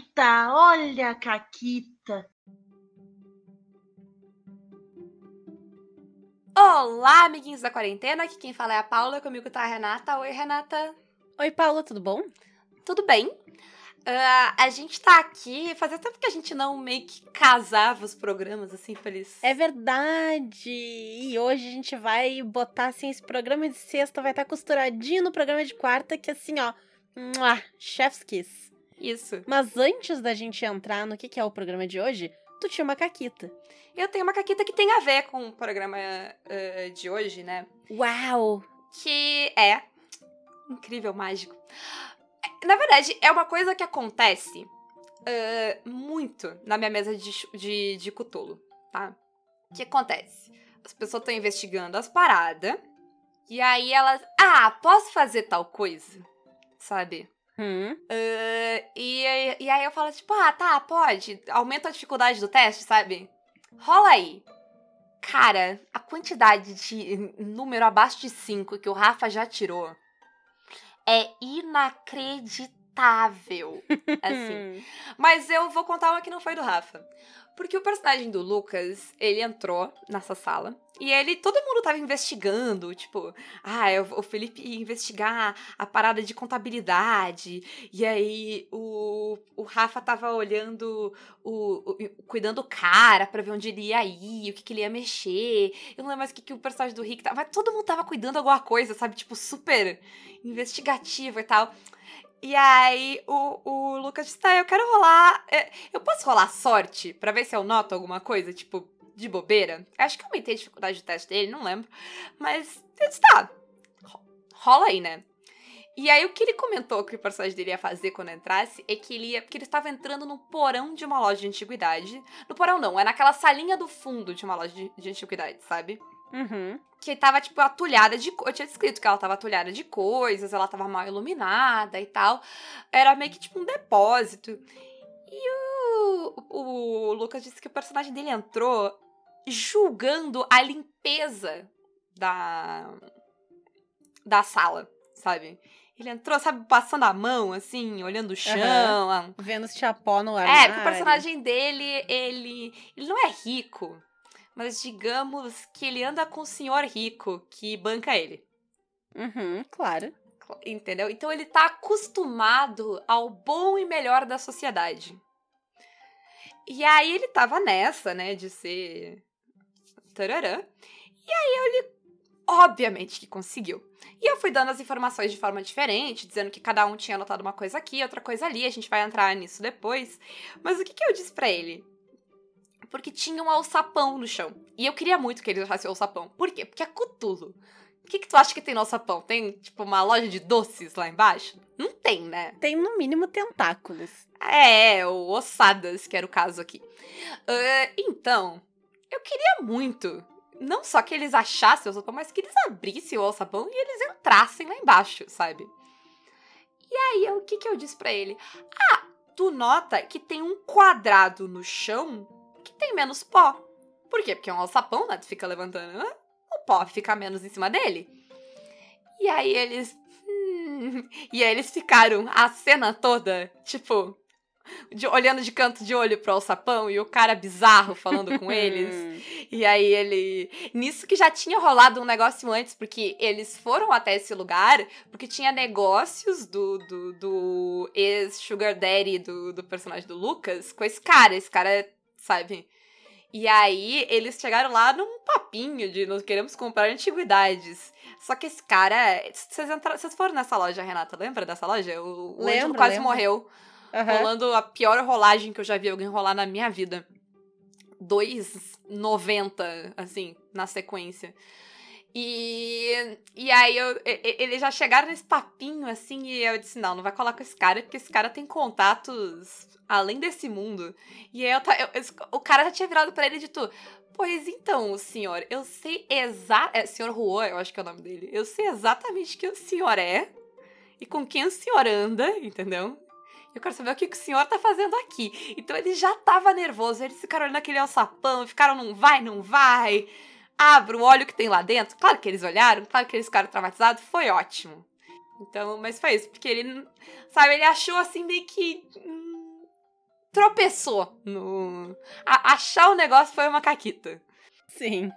Caquita, olha a Caquita. Olá, amiguinhos da quarentena. Aqui quem fala é a Paula, comigo tá a Renata. Oi, Renata. Oi, Paula, tudo bom? Tudo bem? Uh, a gente tá aqui, fazia tempo que a gente não meio que casava os programas, assim, pra eles... É verdade! E hoje a gente vai botar, assim, esse programa de sexta vai estar tá costuradinho no programa de quarta, que assim, ó, chef's kiss. Isso. Mas antes da gente entrar no que, que é o programa de hoje, tu tinha uma caquita. Eu tenho uma caquita que tem a ver com o programa uh, de hoje, né? Uau! Que é incrível, mágico. Na verdade, é uma coisa que acontece uh, muito na minha mesa de, de, de cutulo, tá? O que acontece? As pessoas estão investigando as paradas, e aí elas. Ah, posso fazer tal coisa? sabe? Hum. Uh, e, e aí eu falo, tipo, ah, tá, pode. Aumenta a dificuldade do teste, sabe? Rola aí. Cara, a quantidade de número abaixo de 5 que o Rafa já tirou é inacreditável. assim. Mas eu vou contar uma que não foi do Rafa. Porque o personagem do Lucas, ele entrou nessa sala e ele, todo mundo tava investigando, tipo, ah, o Felipe ia investigar a parada de contabilidade, e aí o, o Rafa tava olhando, o, o cuidando do cara pra ver onde ele ia ir, o que, que ele ia mexer, eu não lembro mais o que, que o personagem do Rick tava, mas todo mundo tava cuidando alguma coisa, sabe, tipo, super investigativo e tal. E aí o, o Lucas disse, tá, eu quero rolar. É, eu posso rolar sorte para ver se eu noto alguma coisa, tipo, de bobeira? Acho que eu aumentei a dificuldade do teste dele, não lembro. Mas eu disse, tá, rola aí, né? E aí o que ele comentou que o personagem dele ia fazer quando entrasse é que ele ia. Porque ele estava entrando no porão de uma loja de antiguidade. No porão não, é naquela salinha do fundo de uma loja de, de antiguidade, sabe? Uhum. Que tava, tipo, atulhada de. Eu tinha descrito que ela tava atulhada de coisas, ela tava mal iluminada e tal. Era meio que tipo um depósito. E o, o Lucas disse que o personagem dele entrou julgando a limpeza da. da sala, sabe? Ele entrou, sabe, passando a mão, assim, olhando o chão. Uhum. Vendo se tinha pó no armário. É, porque o personagem dele, ele. ele não é rico mas digamos que ele anda com o senhor rico que banca ele. Uhum, claro. Entendeu? Então ele tá acostumado ao bom e melhor da sociedade. E aí ele tava nessa, né, de ser. Tararã. E aí ele, obviamente, que conseguiu. E eu fui dando as informações de forma diferente, dizendo que cada um tinha anotado uma coisa aqui, outra coisa ali, a gente vai entrar nisso depois. Mas o que, que eu disse para ele? Porque tinha um alçapão no chão. E eu queria muito que eles achassem o alçapão. Por quê? Porque é Cutulo. O que, que tu acha que tem no alçapão? Tem, tipo, uma loja de doces lá embaixo? Não tem, né? Tem, no mínimo, tentáculos. É, ou ossadas, que era o caso aqui. Uh, então, eu queria muito não só que eles achassem o alçapão, mas que eles abrissem o alçapão e eles entrassem lá embaixo, sabe? E aí, o que, que eu disse para ele? Ah, tu nota que tem um quadrado no chão que tem menos pó. Por quê? Porque é um alçapão, né? Tu fica levantando, né? o pó fica menos em cima dele. E aí eles. Hum, e aí eles ficaram a cena toda, tipo, de, olhando de canto de olho pro alçapão e o cara bizarro falando com eles. E aí ele. Nisso que já tinha rolado um negócio antes, porque eles foram até esse lugar, porque tinha negócios do, do, do ex-Sugar Daddy do, do personagem do Lucas com esse cara. Esse cara sabe? E aí, eles chegaram lá num papinho de nós queremos comprar antiguidades. Só que esse cara. Vocês, entraram, vocês foram nessa loja, Renata? Lembra dessa loja? O, o lembro, quase lembro. morreu. Uhum. Rolando a pior rolagem que eu já vi alguém rolar na minha vida. 2,90, assim, na sequência. E, e aí eu, eles já chegaram nesse papinho assim, e eu disse: não, não vai colar com esse cara, porque esse cara tem contatos além desse mundo. E aí eu, eu, o cara já tinha virado para ele e dito: Pois então, senhor, eu sei exatamente. É, senhor Juan, eu acho que é o nome dele. Eu sei exatamente quem o senhor é e com quem o senhor anda, entendeu? Eu quero saber o que, que o senhor tá fazendo aqui. Então ele já tava nervoso, eles ficaram olhando aquele alçapão, ficaram, não vai, não vai abro, olho o que tem lá dentro. Claro que eles olharam, claro que eles ficaram traumatizados, foi ótimo. Então, mas foi isso, porque ele, sabe, ele achou assim meio que. Hum, tropeçou no. A, achar o negócio foi uma caquita. Sim.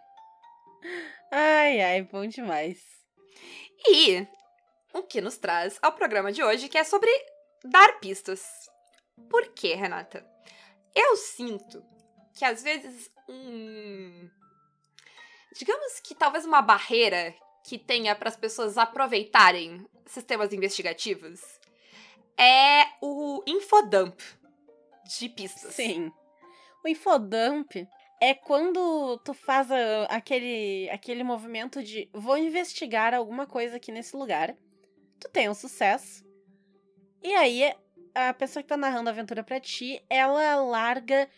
Ai, ai, bom demais. E o que nos traz ao programa de hoje, que é sobre dar pistas. Por quê, Renata? Eu sinto que às vezes um. Digamos que talvez uma barreira que tenha para as pessoas aproveitarem sistemas investigativos é o infodump de pistas. Sim. O infodump é quando tu faz aquele, aquele movimento de vou investigar alguma coisa aqui nesse lugar. Tu tem um sucesso. E aí a pessoa que tá narrando a aventura pra ti, ela larga.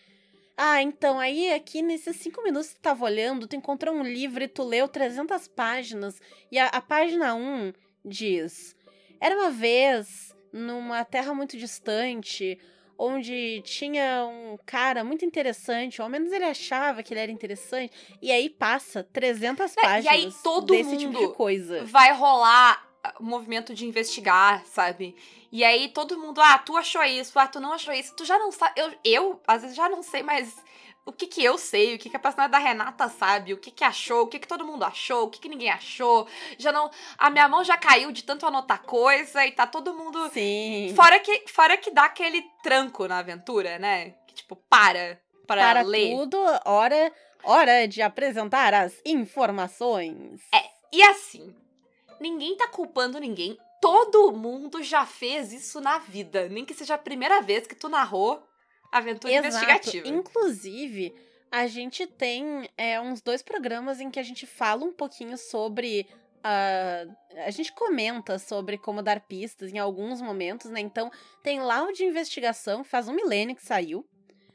Ah, então aí aqui nesses cinco minutos que tu tava olhando, tu encontrou um livro e tu leu 300 páginas. E a, a página 1 diz: Era uma vez numa terra muito distante, onde tinha um cara muito interessante, ou ao menos ele achava que ele era interessante, e aí passa 300 páginas É, e aí todo desse mundo tipo de coisa. vai rolar o movimento de investigar, sabe? E aí todo mundo, ah, tu achou isso, ah, tu não achou isso, tu já não sabe. Eu, eu às vezes, já não sei mais o que que eu sei, o que que a personagem da Renata sabe, o que que achou, o que que todo mundo achou, o que que ninguém achou. Já não. A minha mão já caiu de tanto anotar coisa e tá todo mundo. Sim. Fora que, fora que dá aquele tranco na aventura, né? Que tipo, para. Para, Para ler. tudo, hora, hora de apresentar as informações. E assim, ninguém tá culpando ninguém. Todo mundo já fez isso na vida. Nem que seja a primeira vez que tu narrou aventura investigativa. Inclusive, a gente tem é, uns dois programas em que a gente fala um pouquinho sobre. ah, a gente comenta sobre como dar pistas em alguns momentos, né? Então, tem lá o de investigação, faz um milênio que saiu.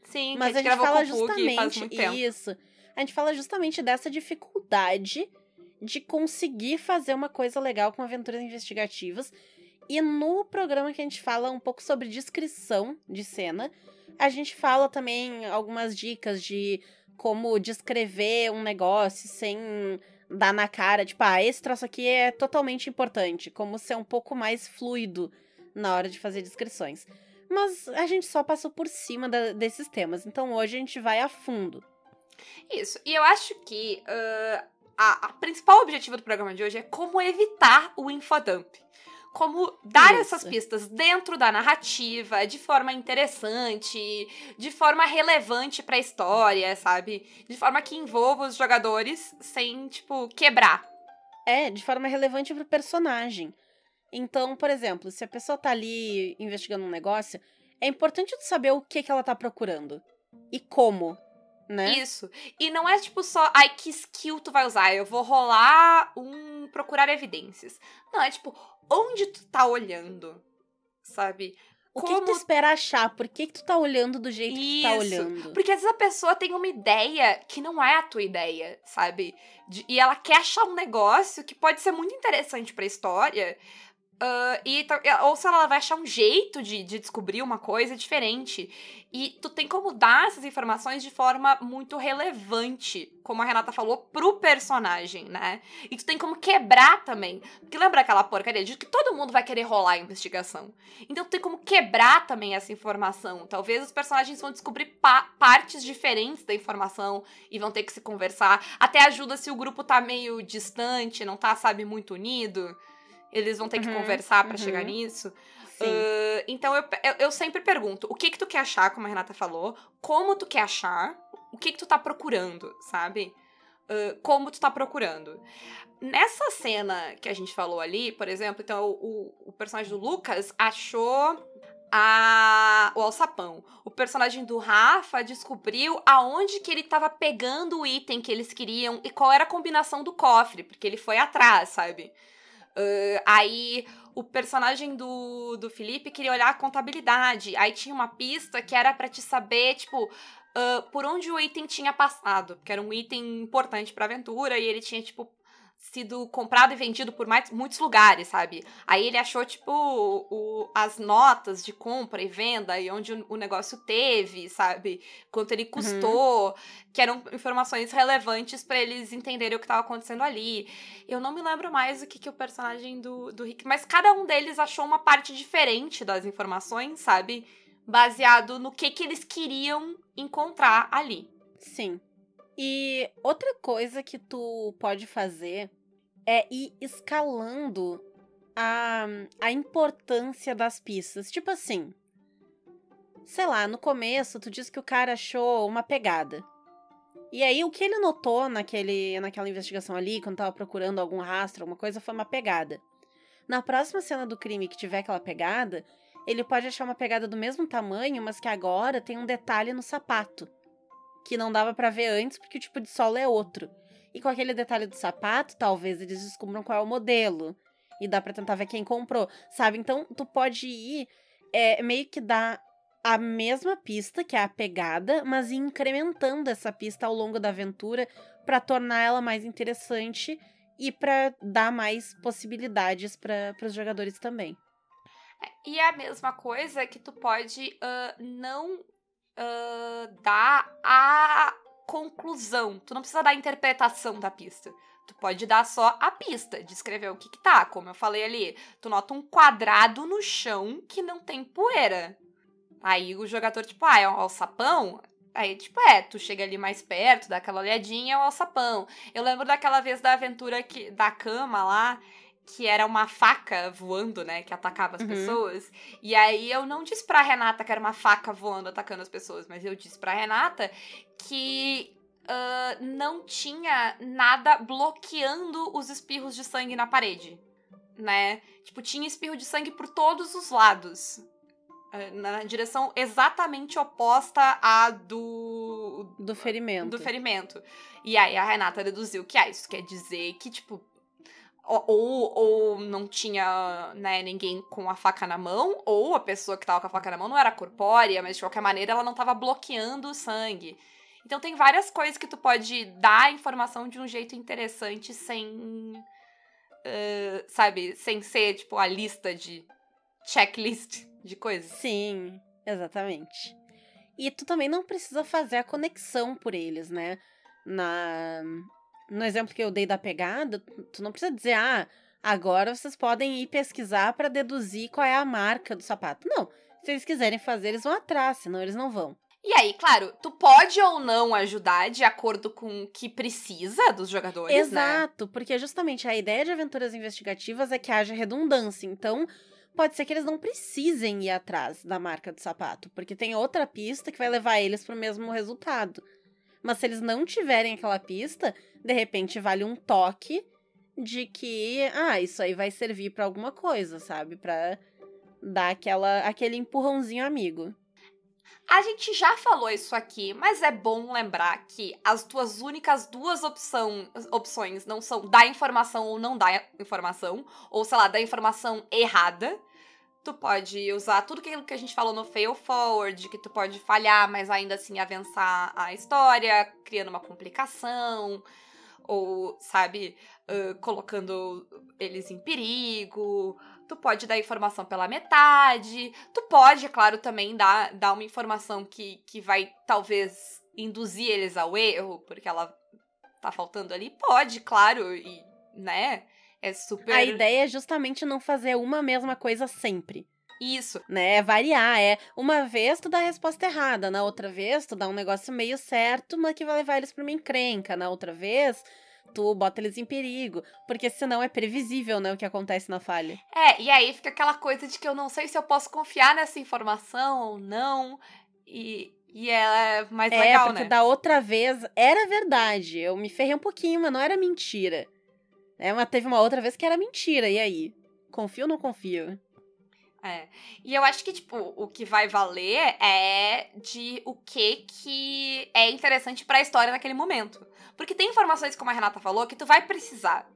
Sim, Mas a a gente gente gravou fala justamente muito tempo. isso. A gente fala justamente dessa dificuldade de conseguir fazer uma coisa legal com aventuras investigativas. E no programa que a gente fala um pouco sobre descrição de cena, a gente fala também algumas dicas de como descrever um negócio sem dar na cara, tipo, ah, esse troço aqui é totalmente importante, como ser um pouco mais fluido na hora de fazer descrições. Mas a gente só passou por cima da- desses temas, então hoje a gente vai a fundo. Isso. E eu acho que ah, a, a principal objetivo do programa de hoje é como evitar o infodump. Como dar Isso. essas pistas dentro da narrativa, de forma interessante, de forma relevante pra história, sabe? De forma que envolva os jogadores sem, tipo, quebrar. É, de forma relevante pro personagem. Então, por exemplo, se a pessoa tá ali investigando um negócio, é importante tu saber o que, que ela tá procurando. E como, né? Isso. E não é tipo só, ai, que skill tu vai usar? Eu vou rolar um procurar evidências. Não, é tipo, onde tu tá olhando? Sabe? O que, que tu espera achar? Por que, que tu tá olhando do jeito que tu tá Isso. olhando? Porque às vezes a pessoa tem uma ideia que não é a tua ideia, sabe? De- e ela quer achar um negócio que pode ser muito interessante pra história. Ah, e, ta- ou se ela vai achar um jeito de, de descobrir uma coisa diferente. E tu tem como dar essas informações de forma muito relevante, como a Renata falou, pro personagem, né? E tu tem como quebrar também. Porque lembra aquela porcaria de que todo mundo vai querer rolar a investigação. Então tu tem como quebrar também essa informação. Talvez os personagens vão descobrir pa- partes diferentes da informação e vão ter que se conversar. Até ajuda se o grupo tá meio distante, não tá, sabe, muito unido. Eles vão ter que Uhum, conversar pra uhum. chegar nisso. Uh, então eu, eu, sempre pergunto: o que que tu quer achar, como a Renata falou? Como tu quer achar? O que que tu tá procurando, sabe? Uh, como tu tá procurando. Nessa cena que a gente falou ali, por exemplo, então o, o- personagem do Lucas achou a, o alçapão. O personagem do Rafa descobriu aonde que ele tava pegando o item que eles queriam e qual era a combinação do cofre, porque ele foi atrás, sabe? Uh, aí o personagem do, do Felipe queria olhar a contabilidade. Aí tinha uma pista que era pra te saber, tipo, ah, por onde o item tinha passado. Porque era um item importante pra aventura e ele tinha, tipo, sido comprado e vendido por mais, muitos lugares, sabe? Aí ele achou, tipo, o, as notas de compra e venda e onde o, o negócio teve, sabe? Quanto ele custou, que eram informações relevantes pra eles entenderem o que tava acontecendo ali. Eu não me lembro mais o que, que o personagem do, do Rick. Mas cada um deles achou uma parte diferente das informações, sabe? baseado no que, que eles queriam encontrar ali. Sim. E outra coisa que tu pode fazer é ir escalando a, a importância das pistas. Tipo assim, sei lá, no começo tu disse que o cara achou uma pegada. E aí, o que ele notou naquele, naquela investigação ali, quando tava procurando algum rastro, alguma coisa, foi uma pegada. Na próxima cena do crime que tiver aquela pegada, ele pode achar uma pegada do mesmo tamanho, mas que agora tem um detalhe no sapato. Que não dava para ver antes, porque o tipo de solo é outro. E com aquele detalhe do sapato, talvez eles descubram qual é o modelo. E dá pra tentar ver quem comprou, sabe? Então, tu pode ir é, meio que dar a mesma pista, que é a pegada, mas ir incrementando essa pista ao longo da aventura para tornar ela mais interessante e para dar mais possibilidades para os jogadores também. E é a mesma coisa que tu pode uh, não uh, dar a conclusão. Tu não precisa dar a interpretação da pista. Tu pode dar só a pista, descrever o que, que tá. Como eu falei ali, tu nota um quadrado no chão que não tem poeira. Aí o jogador, tipo, ah, é um alçapão? Aí, tipo, é, tu chega ali mais perto, dá aquela olhadinha, é um alçapão. Eu lembro daquela vez da aventura que, da cama lá, que era uma faca voando, né, que atacava as uhum. pessoas. E aí eu não disse pra Renata que era uma faca voando atacando as pessoas, mas eu disse pra Renata que uh, não tinha nada bloqueando os espirros de sangue na parede, né? Tipo, tinha espirro de sangue por todos os lados. Na direção exatamente oposta à do. Do ferimento. Do ferimento. E aí a Renata deduziu que ah, isso quer dizer que, tipo. Ou, ou não tinha né, ninguém com a faca na mão, ou a pessoa que tava com a faca na mão não era corpórea, mas de qualquer maneira ela não tava bloqueando o sangue. Então tem várias coisas que tu pode dar a informação de um jeito interessante sem. Uh, sabe, sem ser, tipo, a lista de checklist de coisas. Sim, exatamente. E tu também não precisa fazer a conexão por eles, né? Na no exemplo que eu dei da pegada, tu não precisa dizer, ah, agora vocês podem ir pesquisar para deduzir qual é a marca do sapato. Não. Se eles quiserem fazer, eles vão atrás, senão eles não vão. E aí, claro, tu pode ou não ajudar de acordo com o que precisa dos jogadores, Exato, né? Exato, porque justamente a ideia de aventuras investigativas é que haja redundância. Então, pode ser que eles não precisem ir atrás da marca do sapato, porque tem outra pista que vai levar eles para o mesmo resultado. Mas se eles não tiverem aquela pista, de repente vale um toque de que, ah, isso aí vai servir para alguma coisa, sabe? Para dar aquela aquele empurrãozinho amigo. A gente já falou isso aqui, mas é bom lembrar que as tuas únicas duas opção, opções não são dar informação ou não dar informação, ou sei lá, dar informação errada. Tu pode usar tudo aquilo que a gente falou no fail forward, que tu pode falhar, mas ainda assim avançar a história, criando uma complicação, ou, sabe, uh, colocando eles em perigo, tu pode dar informação pela metade, tu pode, é claro, também dar, dar uma informação que, que vai talvez induzir eles ao erro, porque ela tá faltando ali. Pode, claro, e, né? É super. A ideia é justamente não fazer uma mesma coisa sempre. Isso. Né? É variar. É uma vez tu dá a resposta errada, na outra vez tu dá um negócio meio certo, mas que vai levar eles pra uma encrenca. Na outra vez tu bota eles em perigo, porque senão é previsível, né, o que acontece na falha. É, e aí fica aquela coisa de que eu não sei se eu posso confiar nessa informação ou não, e, e é mais é, legal, porque né? da outra vez era verdade, eu me ferrei um pouquinho, mas não era mentira. É, mas teve uma outra vez que era mentira, e aí? Confio ou não confio? É. E eu acho que, tipo, o que vai valer é de o que que é interessante para a história naquele momento. Porque tem informações, como a Renata falou, que tu vai precisar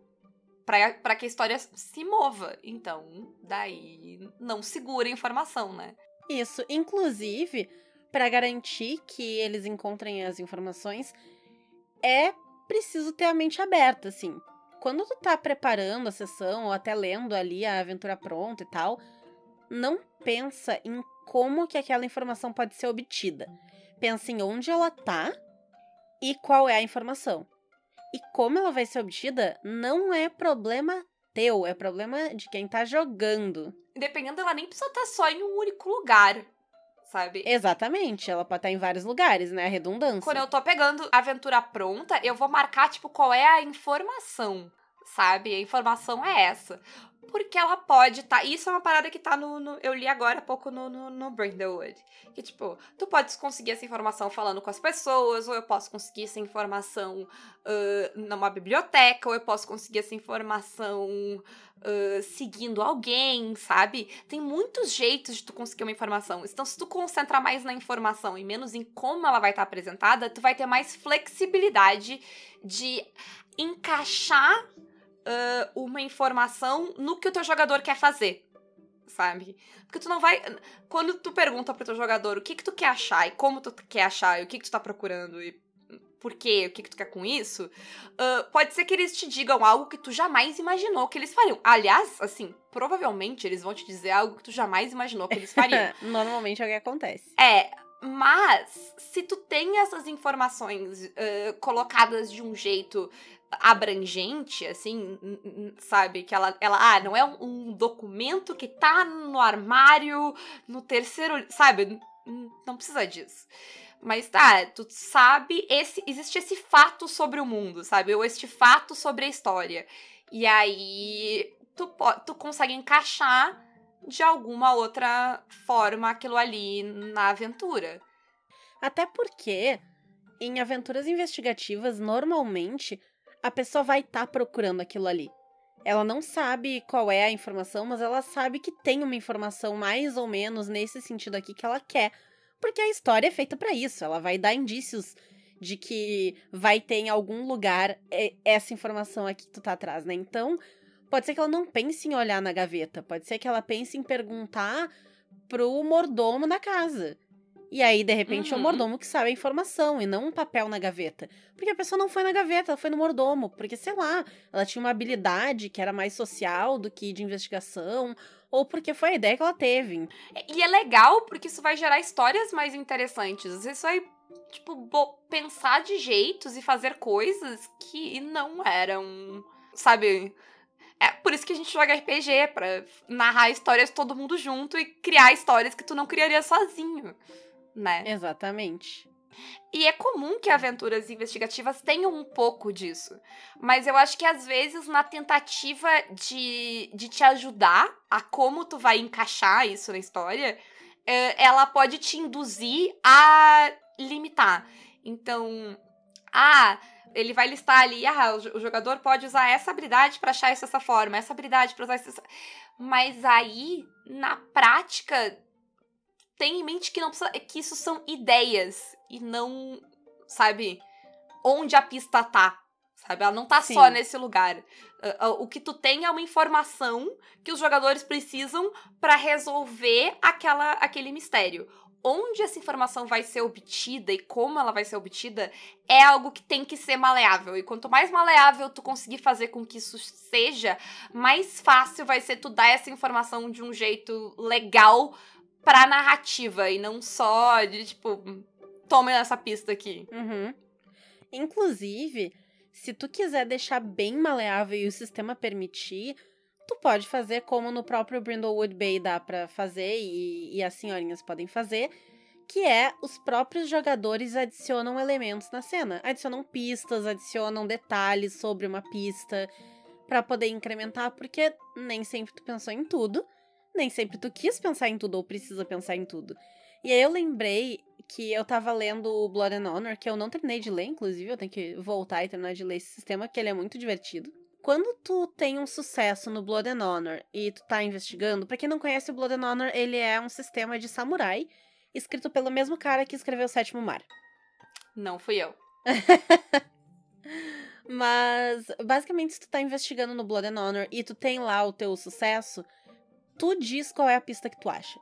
para que a história se mova. Então, daí não segura a informação, né? Isso. Inclusive, para garantir que eles encontrem as informações, é preciso ter a mente aberta, assim. Quando tu tá preparando a sessão ou até lendo ali a aventura pronta e tal, não pensa em como que aquela informação pode ser obtida. Pensa em onde ela tá e qual é a informação. E como ela vai ser obtida não é problema teu, é problema de quem tá jogando. Dependendo, ela nem precisa estar só em um único lugar, sabe? Exatamente, ela pode estar em vários lugares, né? A redundância. Quando eu tô pegando a aventura pronta, eu vou marcar, tipo, qual é a informação, sabe? A informação é essa. Porque ela pode estar. Tá, isso é uma parada que tá no. no eu li agora há pouco no, no, no Brindlewood. Que, tipo, tu pode conseguir essa informação falando com as pessoas, ou eu posso conseguir essa informação uh, numa biblioteca, ou eu posso conseguir essa informação uh, seguindo alguém, sabe? Tem muitos jeitos de tu conseguir uma informação. Então, se tu concentrar mais na informação e menos em como ela vai estar tá apresentada, tu vai ter mais flexibilidade de encaixar uh, uma informação no que o teu jogador quer fazer. Sabe? Porque tu não vai. Quando tu pergunta pro teu jogador o que que tu quer achar e como tu quer achar e o que que tu tá procurando e por quê, o que que tu quer com isso, uh, pode ser que eles te digam algo que tu jamais imaginou que eles fariam. Aliás, assim, provavelmente eles vão te dizer algo que tu jamais imaginou que eles fariam. Normalmente é o que acontece. É, mas se tu tem essas informações uh, colocadas de um jeito abrangente, assim, sabe? Que ela, ela ah, não é um, um, documento que tá no armário, no terceiro, sabe? Não precisa disso. Mas tá, tu sabe, esse, existe esse fato sobre o mundo, sabe? Ou este fato sobre a história. E aí tu, tu consegue encaixar de alguma outra forma aquilo ali na aventura. Até porque em aventuras investigativas, normalmente a pessoa vai estar tá procurando aquilo ali. Ela não sabe qual é a informação, mas ela sabe que tem uma informação mais ou menos nesse sentido aqui que ela quer. Porque a história é feita para isso. Ela vai dar indícios de que vai ter em algum lugar essa informação aqui que tu tá atrás, né? Então, pode ser que ela não pense em olhar na gaveta. Pode ser que ela pense em perguntar pro mordomo da casa. E aí, de repente, uhum. é o mordomo que sabe a informação e não um papel na gaveta. Porque a pessoa não foi na gaveta, ela foi no mordomo. Porque, sei lá, ela tinha uma habilidade que era mais social do que de investigação. Ou porque foi a ideia que ela teve. E é legal porque isso vai gerar histórias mais interessantes. Isso vai, tipo, pensar de jeitos e fazer coisas que não eram, sabe? É por isso que a gente joga RPG, pra narrar histórias todo mundo junto e criar histórias que tu não criaria sozinho né? Exatamente. E é comum que aventuras investigativas tenham um pouco disso. Mas eu acho que às vezes, na tentativa de, de te ajudar a como tu vai encaixar isso na história, é, ela pode te induzir a limitar. Então, ah, ele vai listar ali, ah, o jogador pode usar essa habilidade para achar isso dessa forma, essa habilidade para usar isso. Mas aí, na prática, tem em mente que não precisa, que isso são ideias e não, sabe, onde a pista tá. Sabe? Ela não tá Sim. só nesse lugar. Uh, uh, o que tu tem é uma informação que os jogadores precisam para resolver aquela, aquele mistério. Onde essa informação vai ser obtida e como ela vai ser obtida é algo que tem que ser maleável. E quanto mais maleável tu conseguir fazer com que isso seja, mais fácil vai ser tu dar essa informação de um jeito legal pra narrativa e não só de, tipo, tome essa pista aqui. Uhum. Inclusive, se tu quiser deixar bem maleável e o sistema permitir, tu pode fazer como no próprio Brindlewood Bay dá pra fazer e, e as senhorinhas podem fazer, que é os próprios jogadores adicionam elementos na cena. Adicionam pistas, adicionam detalhes sobre uma pista para poder incrementar, porque nem sempre tu pensou em tudo nem sempre tu quis pensar em tudo ou precisa pensar em tudo. E aí eu lembrei que eu tava lendo o Blood and Honor, que eu não terminei de ler, inclusive, eu tenho que voltar e terminar de ler esse sistema, que ele é muito divertido. Quando tu tem um sucesso no Blood and Honor e tu tá investigando, para quem não conhece o Blood and Honor, ele é um sistema de samurai escrito pelo mesmo cara que escreveu o Sétimo Mar. Não fui eu. Mas, basicamente, se tu tá investigando no Blood and Honor e tu tem lá o teu sucesso, tu diz qual é a pista que tu acha.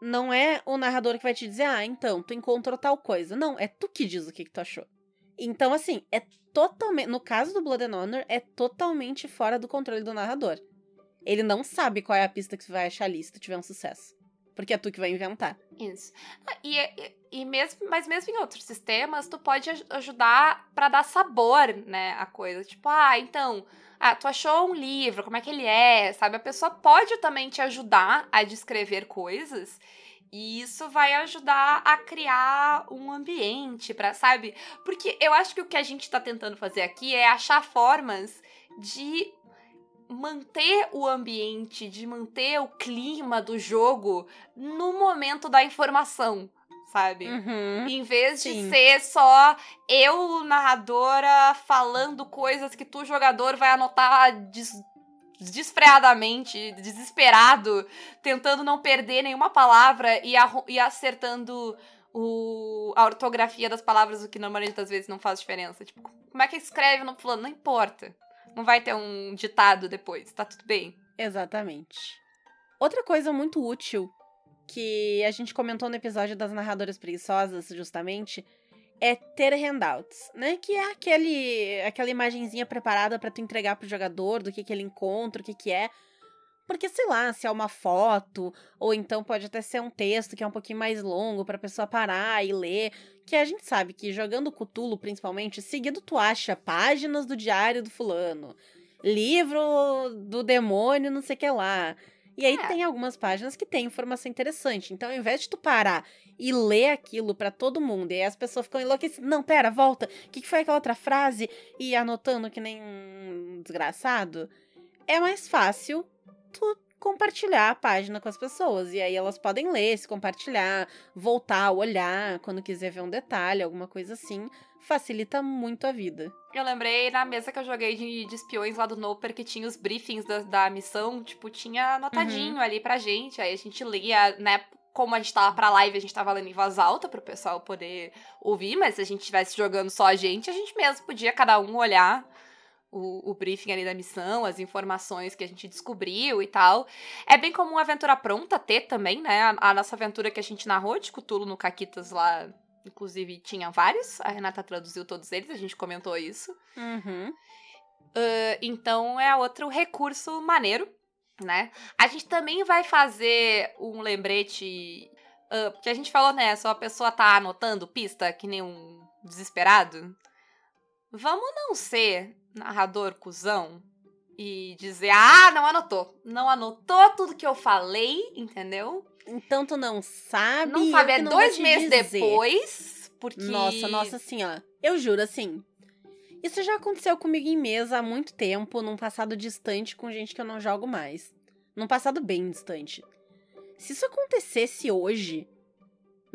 Não é o narrador que vai te dizer, ah, então, tu encontrou tal coisa. Não, é tu que diz o que, que tu achou. Então, assim, é totalmente. No caso do Blood and Honor, é totalmente fora do controle do narrador. Ele não sabe qual é a pista que tu vai achar ali se tu tiver um sucesso. Porque é tu que vai inventar. Isso. E, e, e mesmo, mas mesmo em outros sistemas, tu pode ajudar para dar sabor, né, a coisa. Tipo, ah, então, ah, tu achou um livro, como é que ele é, sabe? A pessoa pode também te ajudar a descrever coisas. E isso vai ajudar a criar um ambiente para, sabe? Porque eu acho que o que a gente tá tentando fazer aqui é achar formas de manter o ambiente, de manter o clima do jogo no momento da informação, sabe? Uhum. Em vez de Sim. ser só eu, narradora, falando coisas que tu, jogador, vai anotar des desfreadamente, desesperado, tentando não perder nenhuma palavra e, e acertando o, a ortografia das palavras, o que normalmente às vezes não faz diferença. Tipo, como é que escreve no plano? Não importa. Não vai ter um ditado depois, tá tudo bem. Exatamente. Outra coisa muito útil que a gente comentou no episódio das narradoras preguiçosas, justamente, é ter handouts, né? Que é aquele, aquela imagenzinha preparada pra tu entregar pro jogador do que, que ele encontra, o que, que é. Porque, sei lá, se é uma foto, ou então pode até ser um texto que é um pouquinho mais longo pra pessoa parar e ler. Que a gente sabe que jogando Cutulo, principalmente, seguido tu acha páginas do diário do fulano, livro do demônio, não sei o que lá. E aí É. tem algumas páginas que tem informação interessante. Então, ao invés de tu parar e ler aquilo pra todo mundo, e aí as pessoas ficam enlouquecidas, não, pera, volta, o que, que foi aquela outra frase? E anotando que nem um desgraçado, é mais fácil tu compartilhar a página com as pessoas. E aí elas podem ler, se compartilhar, voltar, olhar, quando quiser ver um detalhe, alguma coisa assim. Facilita muito a vida. Eu lembrei na mesa que eu joguei de, de espiões lá do Noper que tinha os briefings da, da missão, tipo, tinha anotadinho ali pra gente. Aí a gente lia, né? Como a gente tava pra live, a gente tava lendo em voz alta pro pessoal poder ouvir, mas se a gente estivesse jogando só a gente, a gente mesmo podia cada um olhar o, o briefing ali da missão, as informações que a gente descobriu e tal. É bem comum a aventura pronta ter também, né? A, a nossa aventura que a gente narrou de Cthulhu no Caquitas lá, inclusive, tinha vários. A Renata traduziu todos eles, a gente comentou isso. Uhum. Uh, então é outro recurso maneiro, né? A gente também vai fazer um lembrete. uh, porque a gente falou, né? Só a pessoa tá anotando pista que nem um desesperado. Vamos não ser narrador cuzão e dizer, ah, não anotou. Não anotou tudo que eu falei, entendeu? Então tu não sabe. Não sabe, é dois meses dizer. depois. Porque. Nossa, nossa, assim, ó. Eu juro, assim. Isso já aconteceu comigo em mesa há muito tempo, num passado distante com gente que eu não jogo mais. Num passado bem distante. Se isso acontecesse hoje.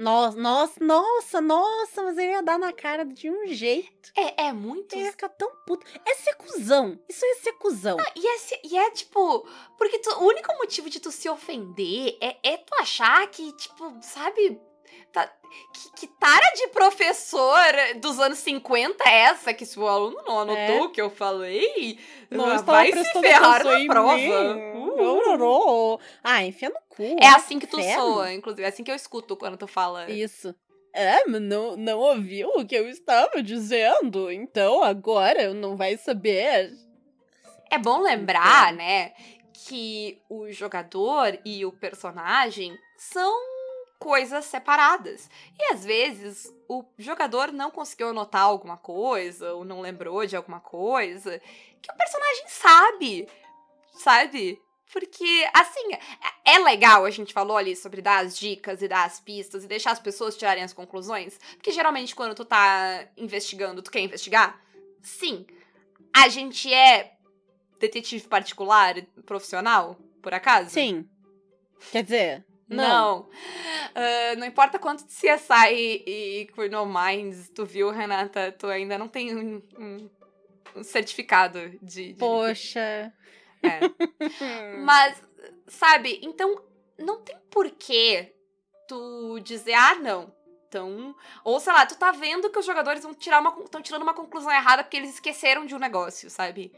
Nossa, nossa, nossa, nossa, mas eu ia dar na cara de um jeito. É, é muito. Eu ia ficar tão puto. É ser cuzão. Isso é ser cuzão. E é, e é, tipo, porque tu- o único motivo de tu se ofender é, é tu achar que, tipo, sabe, tá- que, que tara de professor dos anos 50 é essa? Que se o aluno não anotou É. o que eu falei, Não vai estava se ferrar na em prova. Uh. Ah, enfia no cu. É assim que tu Inferno. soa, inclusive, é assim que eu escuto quando tu fala. Isso. É, mas não, não ouviu o que eu estava dizendo, então agora não vai saber. É bom lembrar, né, que o jogador e o personagem são coisas separadas. E às vezes o jogador não conseguiu anotar alguma coisa, ou não lembrou de alguma coisa, que o personagem sabe, sabe? Porque, assim, é- é legal, a gente falou ali sobre dar as dicas e dar as pistas e deixar as pessoas tirarem as conclusões. Porque geralmente quando tu tá investigando, tu quer investigar? Sim. A gente é detetive particular, profissional, por acaso? Sim. Quer dizer, não. Não. Ah, não importa quanto de CSI e, e Criminal Minds tu viu, Renata, tu ainda não tem um, um- um certificado de. de- Poxa. É. Mas, sabe, então não tem porquê tu dizer, ah, não. Então, ou sei lá, tu tá vendo que os jogadores vão tirar uma estão tirando uma conclusão errada porque eles esqueceram de um negócio, sabe?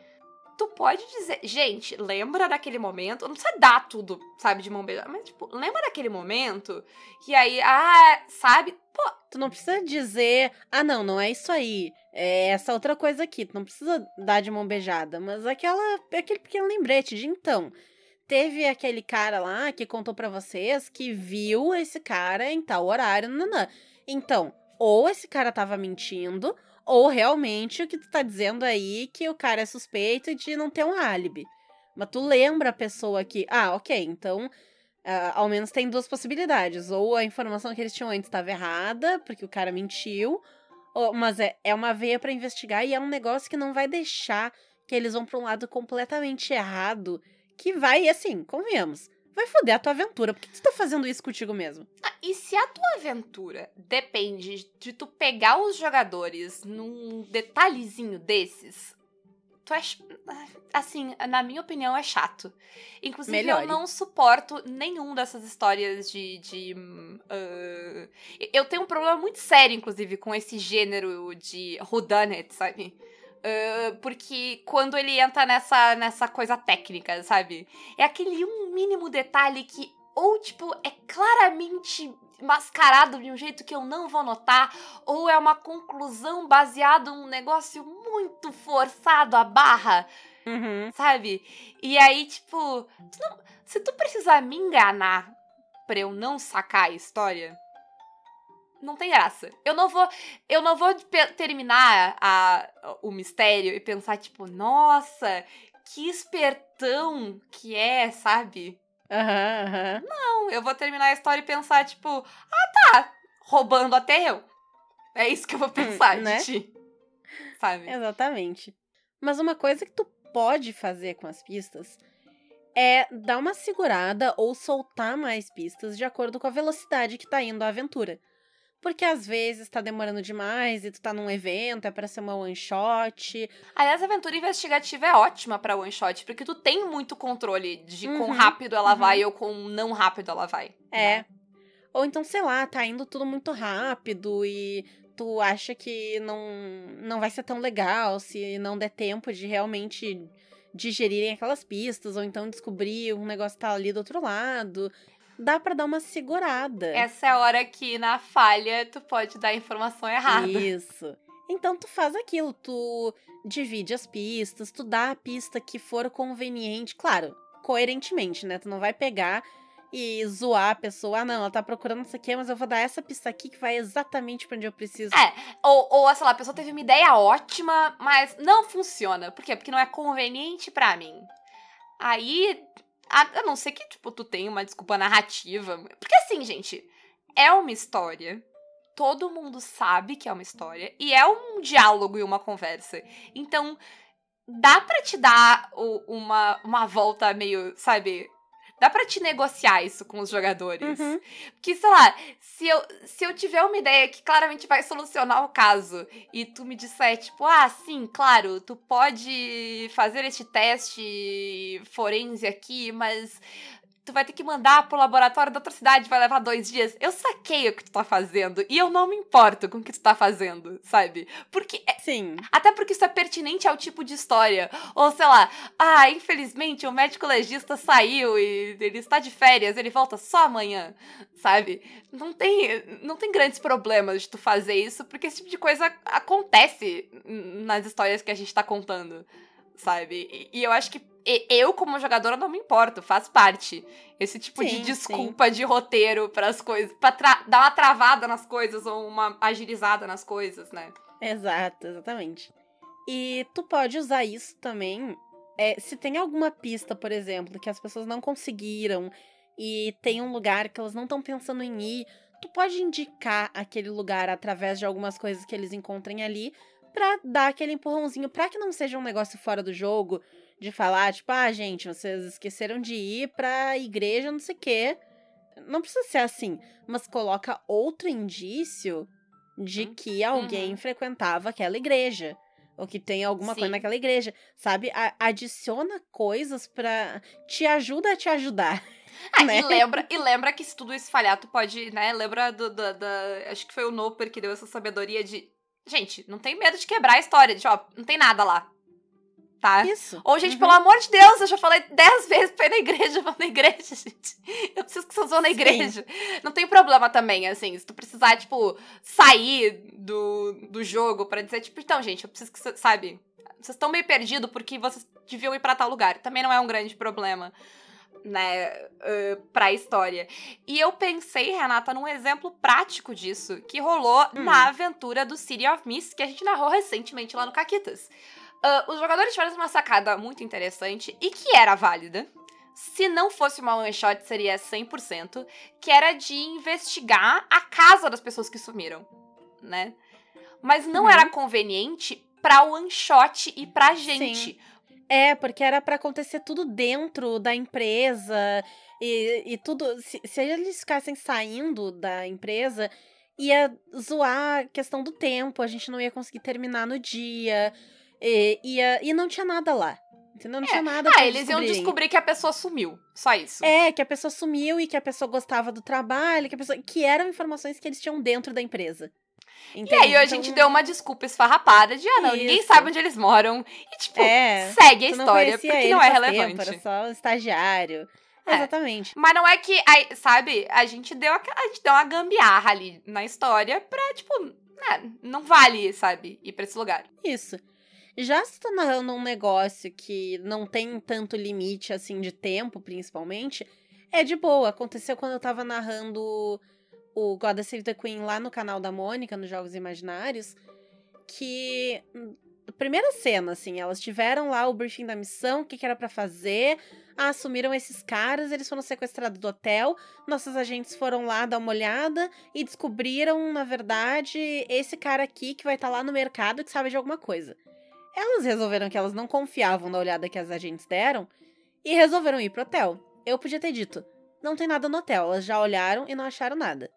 Tu pode dizer, gente, lembra daquele momento, não precisa dar tudo, sabe, de mão beijada, mas tipo, lembra daquele momento? E aí, ah, sabe? Pô, Tu não precisa dizer, ah, não, não é isso aí. É essa outra coisa aqui. Tu não precisa dar de mão beijada. Mas aquela, aquele pequeno lembrete de então. Teve aquele cara lá que contou pra vocês que viu esse cara em tal horário. Nanã. Então, ou esse cara tava mentindo, ou realmente o que tu tá dizendo aí que o cara é suspeito de não ter um álibi. Mas tu lembra a pessoa que, ah, ok, então Uh, ao menos tem duas possibilidades. Ou a informação que eles tinham antes estava errada, porque o cara mentiu. Ou, mas é, é uma veia para investigar e é um negócio que não vai deixar que eles vão pra um lado completamente errado. Que vai, assim, convenhamos, vai foder a tua aventura. Por que tu tá fazendo isso contigo mesmo? Ah, e se a tua aventura depende de tu pegar os jogadores num detalhezinho desses, tu é. Assim, na minha opinião, é chato. Inclusive, Melhore. eu não suporto nenhum dessas histórias de. de uh, eu tenho um problema muito sério, inclusive, com esse gênero de whodunit, sabe? Uh, porque quando ele entra nessa, nessa coisa técnica, sabe? É aquele um mínimo detalhe que ou, tipo, é claramente mascarado de um jeito que eu não vou notar, ou é uma conclusão baseada num negócio muito forçado a barra, uhum. sabe? E aí, tipo, tu não, se tu precisar me enganar pra eu não sacar a história, não tem graça. Eu não vou, eu não vou terminar a, o mistério e pensar tipo, nossa, que espertão que é, sabe? Uhum, uhum. Não, eu vou terminar a história e pensar tipo, ah tá, roubando até eu. É isso que eu vou hum, pensar né? de ti. Sabe? Exatamente. Mas uma coisa que tu pode fazer com as pistas é dar uma segurada ou soltar mais pistas de acordo com a velocidade que tá indo a aventura. Porque às vezes tá demorando demais e tu tá num evento, é pra ser uma one shot. Aliás, a aventura investigativa é ótima pra one shot, porque tu tem muito controle de uhum, quão rápido ela uhum. vai ou quão não rápido ela vai. É. Né? Ou então, sei lá, tá indo tudo muito rápido e tu acha que não, não vai ser tão legal se não der tempo de realmente digerirem aquelas pistas, ou então descobrir um negócio que tá ali do outro lado dá para dar uma segurada. Essa é a hora que na falha tu pode dar a informação errada. Isso. Então tu faz aquilo, tu divide as pistas, tu dá a pista que for conveniente, claro, coerentemente, né? Tu não vai pegar e zoar a pessoa, ah, não, ela tá procurando isso aqui, mas eu vou dar essa pista aqui que vai exatamente pra onde eu preciso. É, ou, ou sei lá, a pessoa teve uma ideia ótima, mas não funciona. Por quê? Porque não é conveniente para mim. Aí a, não ser que, tipo, tu tenha uma desculpa narrativa. Porque assim, gente, é uma história. Todo mundo sabe que é uma história. E é um diálogo e uma conversa. Então, dá para te dar o, uma, uma volta meio, sabe, Dá pra te negociar isso com os jogadores. Uhum. Porque, sei lá, se eu, se eu tiver uma ideia que claramente vai solucionar o caso e tu me disser, tipo, ah, sim, claro, tu pode fazer este teste forense aqui, mas tu vai ter que mandar pro laboratório da outra cidade, vai levar dois dias. Eu saquei o que tu tá fazendo e eu não me importo com o que tu tá fazendo, sabe? Porque. É, Sim. Até porque isso é pertinente ao tipo de história. Ou sei lá, ah, infelizmente o médico legista saiu e ele está de férias, ele volta só amanhã, sabe? Não tem, não tem grandes problemas de tu fazer isso, porque esse tipo de coisa acontece nas histórias que a gente tá contando, sabe? E, e eu acho que eu, como jogadora, não me importo, faz parte. Esse tipo sim, de desculpa sim. de roteiro para as coisas, pra dar uma travada nas coisas ou uma agilizada nas coisas, né? Exato, exatamente. E tu pode usar isso também. É, se tem alguma pista, por exemplo, que as pessoas não conseguiram e tem um lugar que elas não estão pensando em ir, tu pode indicar aquele lugar através de algumas coisas que eles encontrem ali para dar aquele empurrãozinho para que não seja um negócio fora do jogo, de falar, tipo, ah, gente, vocês esqueceram de ir pra igreja, não sei o quê. Não precisa ser assim, mas coloca outro indício de uhum. que alguém uhum. frequentava aquela igreja. Ou que tem alguma Sim. coisa naquela igreja. Sabe? A adiciona coisas pra. Te ajuda a te ajudar. Ah, né? e, lembra, e lembra que se tudo isso falhar, tu pode, né? Lembra do, do, do, Acho que foi o Noper que deu essa sabedoria de. Gente, não tem medo de quebrar a história. De, ó, não tem nada lá tá? Isso. Ou, gente, uhum. pelo amor de Deus, eu já falei dez vezes pra ir na igreja, vou na igreja, gente. Eu preciso que vocês vão na igreja. Sim. Não tem problema também, assim, se tu precisar, tipo, sair do, do jogo pra dizer, tipo, então, gente, eu preciso que você, sabe, vocês estão meio perdidos porque vocês deviam ir pra tal lugar. Também não é um grande problema né, uh, pra história. E eu pensei, Renata, num exemplo prático disso, que rolou hum. na aventura do City of Mist, que a gente narrou recentemente lá no Caquitas. Uh, os jogadores tiveram uma sacada muito interessante e que era válida, se não fosse uma one shot, seria 100%, que era de investigar a casa das pessoas que sumiram, né? Mas não Uhum. era conveniente pra one shot e pra gente. Sim. É, porque era pra acontecer tudo dentro da empresa e, e tudo. Se, se eles ficassem saindo da empresa, ia zoar a questão do tempo, a gente não ia conseguir terminar no dia. E, ia, e não tinha nada lá. Entendeu? Não É. tinha nada Ah, eles iam descobrir que a pessoa sumiu. Só isso. É, que a pessoa sumiu e que a pessoa gostava do trabalho, que a pessoa. Que eram informações que eles tinham dentro da empresa. E aí a gente deu uma desculpa esfarrapada de, ah, não, ninguém Isso. sabe onde eles moram. E, tipo, É, segue a história, porque não é relevante. Tempo, era só um estagiário. É. Exatamente. Mas não é que, sabe, a gente deu aquela- a gente deu uma gambiarra ali na história pra, tipo, né, não vale, sabe, ir pra esse lugar. Isso. Já se tá narrando um negócio que não tem tanto limite, assim, de tempo, principalmente, é de boa. Aconteceu quando eu tava narrando o God Save the Queen lá no canal da Mônica, nos Jogos Imaginários, que... hum, Primeira cena, assim, elas tiveram lá o briefing da missão, o que, que era pra fazer, ah, assumiram esses caras, eles foram sequestrados do hotel, nossos agentes foram lá dar uma olhada e descobriram, na verdade, esse cara aqui que vai estar lá no mercado que sabe de alguma coisa. Elas resolveram que elas não confiavam na olhada que as agentes deram e resolveram ir pro hotel. Eu podia ter dito, não tem nada no hotel, elas já olharam e não acharam nada.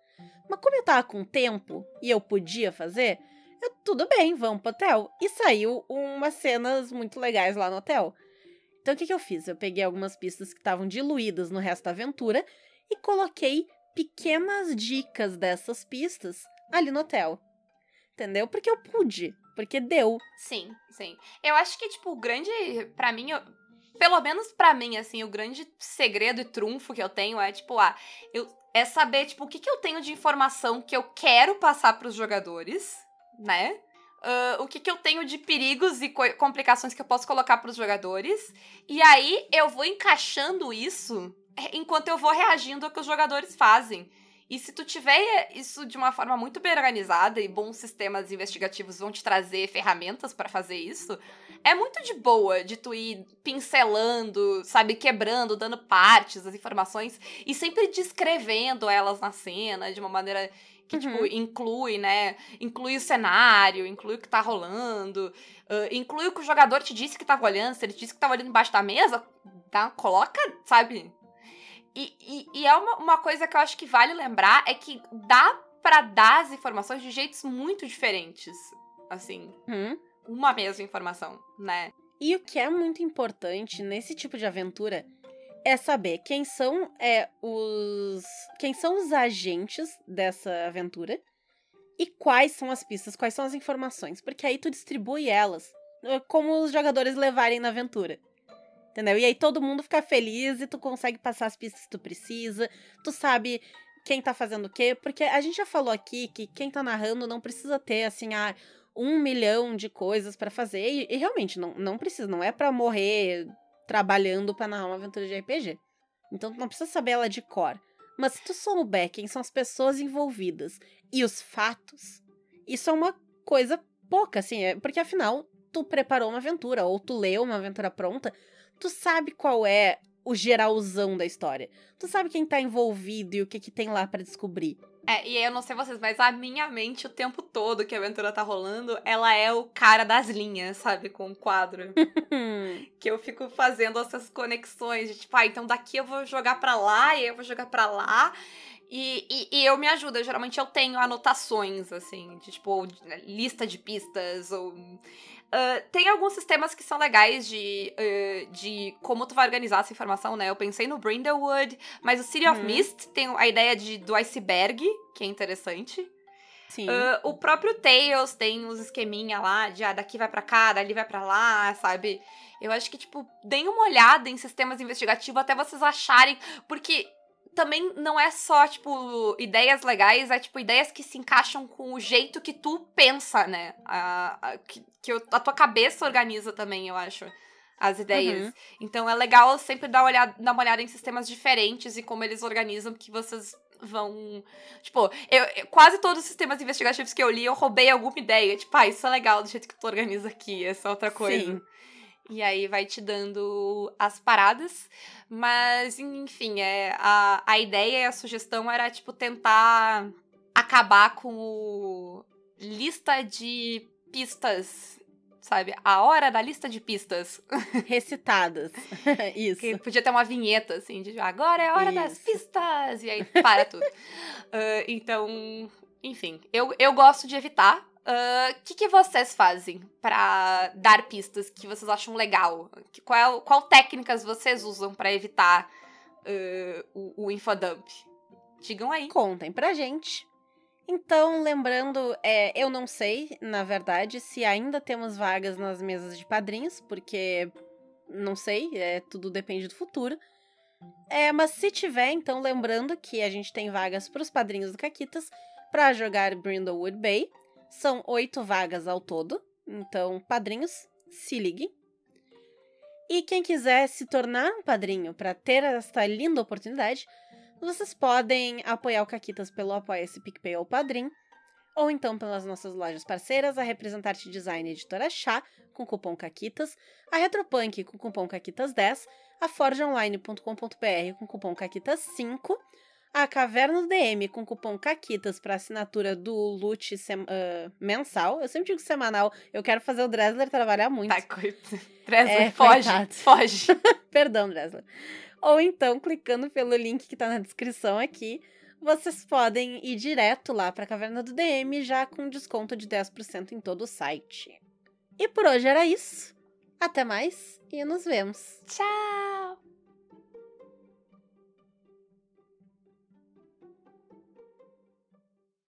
Mas como eu tava com tempo e eu podia fazer, eu, tudo bem, vamos pro hotel. E saiu umas cenas muito legais lá no hotel. Então o que, que eu fiz? Eu peguei algumas pistas que estavam diluídas no resto da aventura e coloquei pequenas dicas dessas pistas ali no hotel. Entendeu? Porque eu pude. Porque deu. Sim, sim. Eu acho que, tipo, o grande, pra mim, eu- pelo menos pra mim, assim, o grande segredo e trunfo que eu tenho é, tipo, ah, eu, é saber, tipo, o que, que eu tenho de informação que eu quero passar pros jogadores, né? Ah, o que, que eu tenho de perigos e co- complicações que eu posso colocar pros jogadores. E aí eu vou encaixando isso é, enquanto eu vou reagindo ao que os jogadores fazem. E se tu tiver isso de uma forma muito bem organizada e bons sistemas investigativos vão te trazer ferramentas pra fazer isso, é muito de boa de tu ir pincelando, sabe, quebrando, dando partes das informações e sempre descrevendo elas na cena de uma maneira que, Uhum. tipo, inclui, né? Inclui o cenário, inclui o que tá rolando, ah, inclui o que o jogador te disse que tava olhando, se ele disse que tava olhando embaixo da mesa, tá? Coloca, sabe? E, e, e é uma, uma coisa que eu acho que vale lembrar é que dá pra dar as informações de jeitos muito diferentes. Assim, Hum? uma mesma informação, né? E o que é muito importante nesse tipo de aventura é saber quem são é, os quem são os agentes dessa aventura e quais são as pistas, quais são as informações, porque aí tu distribui elas como os jogadores levarem na aventura. Entendeu? E aí todo mundo fica feliz e tu consegue passar as pistas que tu precisa, tu sabe quem tá fazendo o quê, porque a gente já falou aqui que quem tá narrando não precisa ter assim, ah, um milhão de coisas pra fazer. E, e realmente, não, não precisa, não é pra morrer trabalhando pra narrar uma aventura de RPG. Então tu não precisa saber ela de cor. Mas se tu souber quem são as pessoas envolvidas e os fatos, isso é uma coisa pouca, assim, é, porque afinal, tu preparou uma aventura, ou tu leu uma aventura pronta, tu sabe qual é o geralzão da história. Tu sabe quem tá envolvido e o que, que tem lá pra descobrir. É, e eu não sei vocês, mas a minha mente o tempo todo que a aventura tá rolando, ela é o cara das linhas, sabe? Com o quadro. que eu fico fazendo essas conexões de tipo, ah, então daqui eu vou jogar pra lá e eu vou jogar pra lá. E, e, e eu me ajuda, geralmente eu tenho anotações, assim, de tipo, lista de pistas ou. Ah, tem alguns sistemas que são legais de, ah, de como tu vai organizar essa informação, né? Eu pensei no Brindlewood, mas o City of Uhum. Mist tem a ideia de, do iceberg, que é interessante. Sim. Ah, o próprio Tails tem os esqueminha lá, de ah, daqui vai pra cá, dali vai pra lá, sabe? Eu acho que, tipo, deem uma olhada em sistemas investigativos até vocês acharem, porque também não é só, tipo, ideias legais, é, tipo, ideias que se encaixam com o jeito que tu pensa, né? A, a- que, que a tua cabeça organiza também, eu acho, as ideias. Uhum. Então é legal sempre dar, uma olhada, dar uma olhada em sistemas diferentes e como eles organizam, que vocês vão. Tipo, eu, eu- quase todos os sistemas investigativos que eu li, eu roubei alguma ideia. Tipo, ah, isso é legal do jeito que tu organiza aqui, essa é outra coisa. Sim. E aí vai te dando as paradas. Mas, enfim, é, a, a ideia e a sugestão era, tipo, tentar acabar com o lista de pistas, sabe? A hora da lista de pistas. Recitadas. Isso. Que podia ter uma vinheta, assim, de agora é a hora das Isso. pistas! E aí para tudo. Ah, então, enfim, eu, eu gosto de evitar. O que, que vocês fazem pra dar pistas que vocês acham legal? Que- Qual, qual técnicas vocês usam pra evitar ah, o, o infodump? Digam aí. Contem pra gente. Então, lembrando, é, eu não sei, na verdade, se ainda temos vagas nas mesas de padrinhos, porque não sei, é, tudo depende do futuro. É, mas se tiver, então lembrando que a gente tem vagas para os padrinhos do Caquitas para jogar Brindlewood Bay. São oito vagas ao todo. Então, padrinhos, se liguem. E quem quiser se tornar um padrinho para ter esta linda oportunidade, vocês podem apoiar o Caquitas pelo Apoia-se PicPay ou Padrim, ou então pelas nossas lojas parceiras, a Representarte Design Editora Chá, com cupom CAQUITAS, a Retropunk com cupom CAQUITAS10, a forgeonline.com.br com cupom CAQUITAS5, a Caverna do DM com cupom CAQUITAS para assinatura do Loot sem- ah, mensal. Eu sempre digo semanal, eu quero fazer o Dresler trabalhar muito. Tá, coitado. Dresler, É, foge, coitado. foge. Perdão, Dresler. Ou então, clicando pelo link que tá na descrição aqui, vocês podem ir direto lá pra Caverna do DM, já com desconto de 10% em todo o site. E por hoje era isso. Até mais e nos vemos. Tchau!